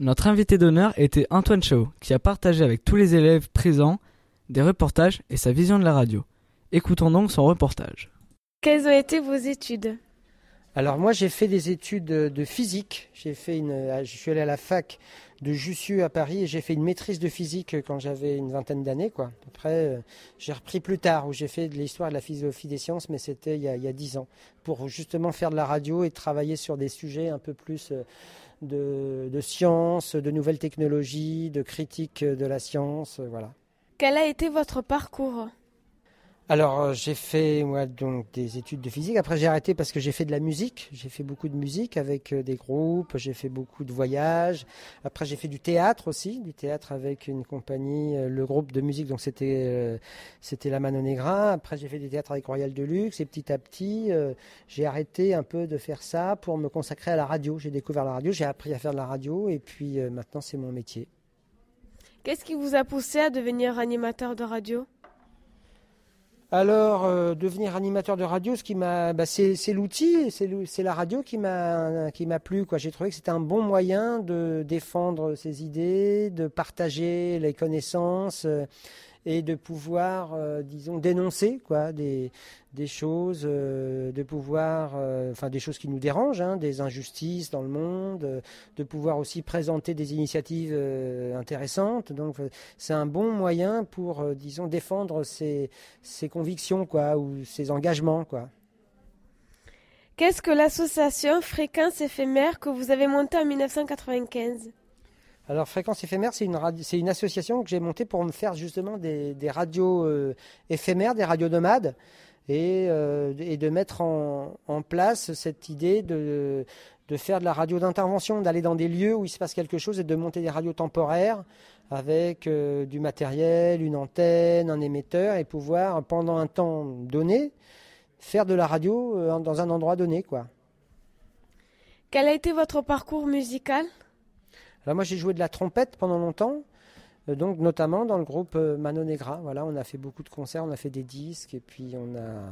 Notre invité d'honneur était Antoine Chao, qui a partagé avec tous les élèves présents des reportages et sa vision de la radio. Écoutons donc son reportage. Quelles ont été vos études? Alors moi j'ai fait des études de physique. J'ai fait une, je suis allé à la fac de Jussieu à Paris et j'ai fait une maîtrise de physique quand j'avais une vingtaine d'années. Quoi. Après, euh, j'ai repris plus tard où j'ai fait de l'histoire et de la philosophie des sciences, mais c'était il y a dix ans, pour justement faire de la radio et travailler sur des sujets un peu plus euh, de, sciences, de nouvelles technologies, de critique de la science. Voilà. Quel a été votre parcours? Alors euh, j'ai fait moi donc des études de physique. Après j'ai arrêté parce que j'ai fait de la musique. J'ai fait beaucoup de musique avec euh, des groupes. J'ai fait beaucoup de voyages. Après j'ai fait du théâtre aussi, du théâtre avec une compagnie, euh, le groupe de musique. Donc c'était c'était la Mano Negra. Après j'ai fait du théâtre avec Royal Deluxe. Et petit à petit j'ai arrêté un peu de faire ça pour me consacrer à la radio. J'ai découvert la radio. J'ai appris à faire de la radio et puis maintenant c'est mon métier. Qu'est-ce qui vous a poussé à devenir animateur de radio? Alors, euh, devenir animateur de radio, ce qui m'a, bah, c'est, l'outil, c'est, la radio qui m'a, qui m'a plu. J'ai trouvé que c'était un bon moyen de défendre ses idées, de partager les connaissances. Euh, et de pouvoir, euh, disons, dénoncer quoi, des, choses, euh, de pouvoir, euh, enfin des choses qui nous dérangent, hein, des injustices dans le monde, de pouvoir aussi présenter des initiatives intéressantes. Donc c'est un bon moyen pour, disons, défendre ses, ses convictions quoi, ou ses engagements. Quoi. Qu'est-ce que l'association Fréquence éphémère que vous avez montée en 1995 alors Fréquence éphémère, c'est une, une, association que j'ai montée pour me faire justement des, radios euh, éphémères, des radios nomades, et, euh, de mettre en, place cette idée de, faire de la radio d'intervention, d'aller dans des lieux où il se passe quelque chose et de monter des radios temporaires avec euh, du matériel, une antenne, un émetteur, et pouvoir pendant un temps donné faire de la radio dans un endroit donné. Quel a été votre parcours musical? Alors moi j'ai joué de la trompette pendant longtemps, euh, donc notamment dans le groupe euh, Mano Negra. Voilà, on a fait beaucoup de concerts, on a fait des disques et puis on a,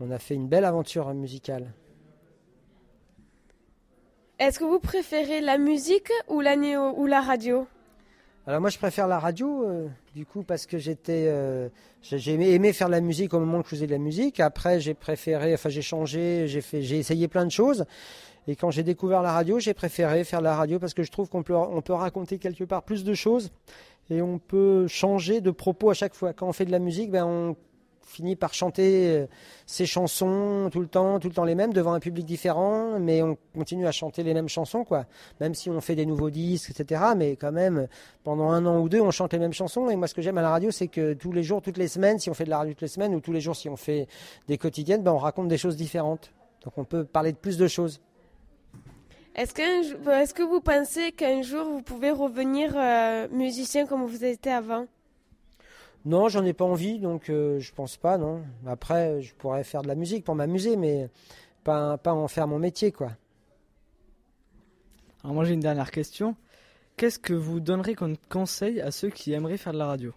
on a fait une belle aventure musicale. Est-ce que vous préférez la musique ou la, ou la radio? Alors moi je préfère la radio euh, du coup parce que j'étais j'ai aimé, faire de la musique au moment où je faisais de la musique. Après j'ai préféré enfin j'ai changé, j'ai fait j'ai essayé plein de choses et quand j'ai découvert la radio, j'ai préféré faire la radio parce que je trouve qu'on peut, on peut raconter quelque part plus de choses et on peut changer de propos à chaque fois. Quand on fait de la musique, ben on finit par chanter euh, ses chansons tout le temps, tout le temps les mêmes, devant un public différent, mais on continue à chanter les mêmes chansons, quoi. Même si on fait des nouveaux disques, etc. Mais quand même, pendant un an ou deux, on chante les mêmes chansons. Et moi, ce que j'aime à la radio, c'est que tous les jours, toutes les semaines, si on fait de la radio toutes les semaines, ou tous les jours, si on fait des quotidiennes, ben on raconte des choses différentes. Donc on peut parler de plus de choses. Est-ce que, vous pensez qu'un jour vous pouvez revenir euh, musicien comme vous étiez avant? Non, j'en ai pas envie, donc euh, je pense pas, non. Après, je pourrais faire de la musique pour m'amuser, mais pas, pas en faire mon métier, quoi. Alors moi j'ai une dernière question. Qu'est-ce que vous donnerez comme conseil à ceux qui aimeraient faire de la radio?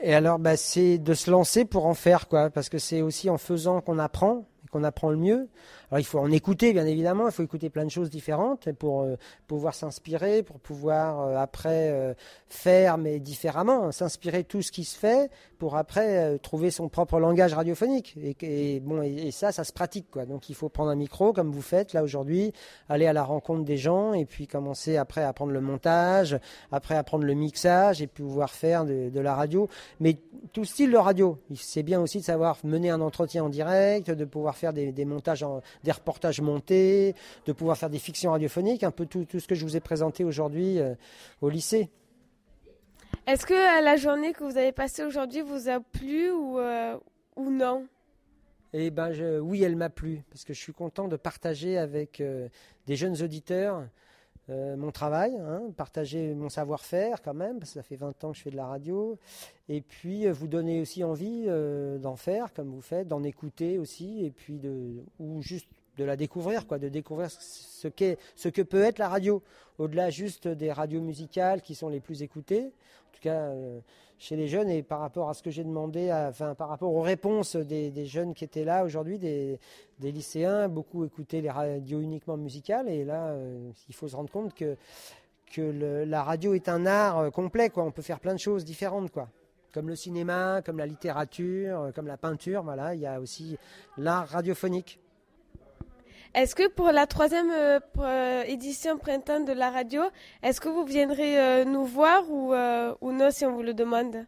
Et alors, bah, c'est de se lancer pour en faire, quoi, parce que c'est aussi en faisant qu'on apprend et qu'on apprend le mieux. Alors il faut en écouter bien évidemment, il faut écouter plein de choses différentes pour euh, pouvoir s'inspirer, pour pouvoir euh, après euh, faire mais différemment, s'inspirer de tout ce qui se fait pour après trouver son propre langage radiophonique. Et, bon et, ça, ça se pratique quoi. Donc il faut prendre un micro comme vous faites là aujourd'hui, aller à la rencontre des gens et puis commencer après à apprendre le montage, après apprendre le mixage et pouvoir faire de, la radio. Mais tout style de radio. C'est bien aussi de savoir mener un entretien en direct, de pouvoir faire des, des montages en des reportages montés, de pouvoir faire des fictions radiophoniques, un peu tout, ce que je vous ai présenté aujourd'hui euh, au lycée. Est-ce que la journée que vous avez passée aujourd'hui vous a plu ou, euh, ou non? Eh ben, oui, elle m'a plu parce que je suis content de partager avec euh, des jeunes auditeurs mon travail, hein, partager mon savoir-faire quand même, parce que ça fait 20 ans que je fais de la radio, et puis vous donner aussi envie d'en faire comme vous faites, d'en écouter aussi, et puis de, ou juste de la découvrir, quoi, de découvrir ce, qu'est, ce que peut être la radio, au-delà juste des radios musicales qui sont les plus écoutées, en tout cas euh, chez les jeunes, et par rapport à ce que j'ai demandé, par rapport aux réponses des, jeunes qui étaient là aujourd'hui, des, lycéens, beaucoup écoutaient les radios uniquement musicales, et là, euh, il faut se rendre compte que la radio est un art euh, complet, quoi. On peut faire plein de choses différentes, quoi. Comme le cinéma, comme la littérature, euh, comme la peinture, voilà. Il y a aussi l'art radiophonique. Est-ce que pour la troisième euh, euh, édition printemps de la radio, est-ce que vous viendrez euh, nous voir ou, non si on vous le demande?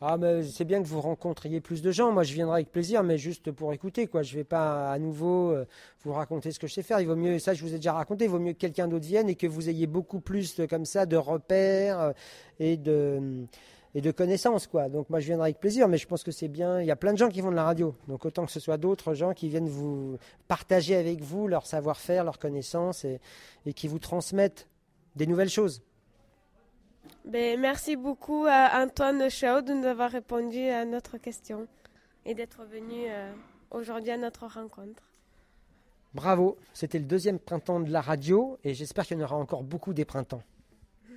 Ah, mais c'est bien que vous rencontriez plus de gens. Moi, je viendrai avec plaisir, mais juste pour écouter, quoi. Je vais pas à nouveau vous raconter ce que je sais faire. Il vaut mieux, ça, je vous ai déjà raconté, il vaut mieux que quelqu'un d'autre vienne et que vous ayez beaucoup plus comme ça de repères et de et de connaissances, quoi. Donc, moi, je viendrai avec plaisir, mais je pense que c'est bien. Il y a plein de gens qui vont de la radio, donc autant que ce soit d'autres gens qui viennent vous partager avec vous leur savoir-faire, leurs connaissances et, et qui vous transmettent des nouvelles choses. ben, Merci beaucoup à Antoine Chaud de nous avoir répondu à notre question et d'être venu euh, aujourd'hui à notre rencontre. Bravo, c'était le deuxième printemps de la radio et j'espère qu'il y en aura encore beaucoup des printemps.